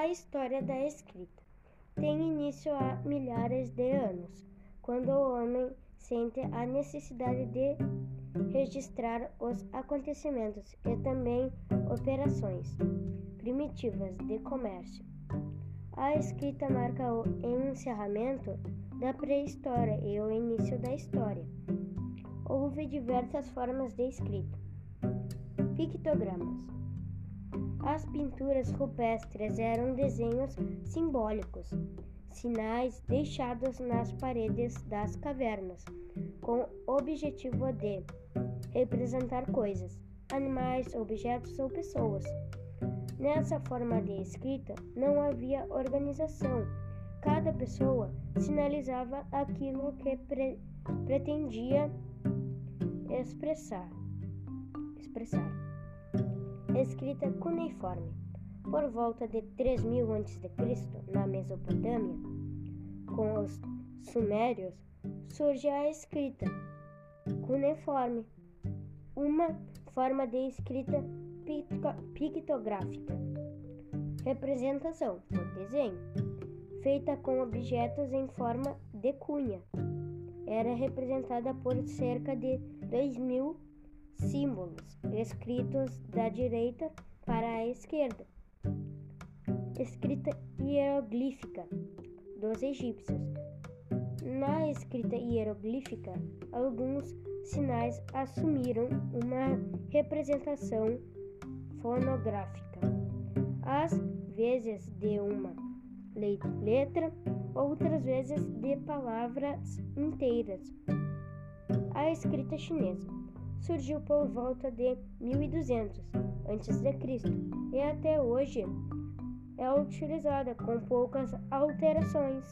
A história da escrita tem início há milhares de anos, quando o homem sente a necessidade de registrar os acontecimentos e também operações primitivas de comércio. A escrita marca o encerramento da pré-história e o início da história. Houve diversas formas de escrita. Pictogramas. As pinturas rupestres eram desenhos simbólicos, sinais deixados nas paredes das cavernas, com objetivo de representar coisas, animais, objetos ou pessoas. Nessa forma de escrita não havia organização. Cada pessoa sinalizava aquilo que pre pretendia expressar. expressar. Escrita cuneiforme. Por volta de 3000 a.C., na Mesopotâmia, com os sumérios, surge a escrita cuneiforme, uma forma de escrita pictográfica. Representação por desenho, feita com objetos em forma de cunha. Era representada por cerca de 2 mil símbolos escritos da direita para a esquerda. Escrita hieroglífica dos egípcios. Na escrita hieroglífica, alguns sinais assumiram uma representação fonográfica, às vezes de uma letra, outras vezes de palavras inteiras. A escrita chinesa surgiu por volta de 1200 a.C. e até hoje é utilizada com poucas alterações.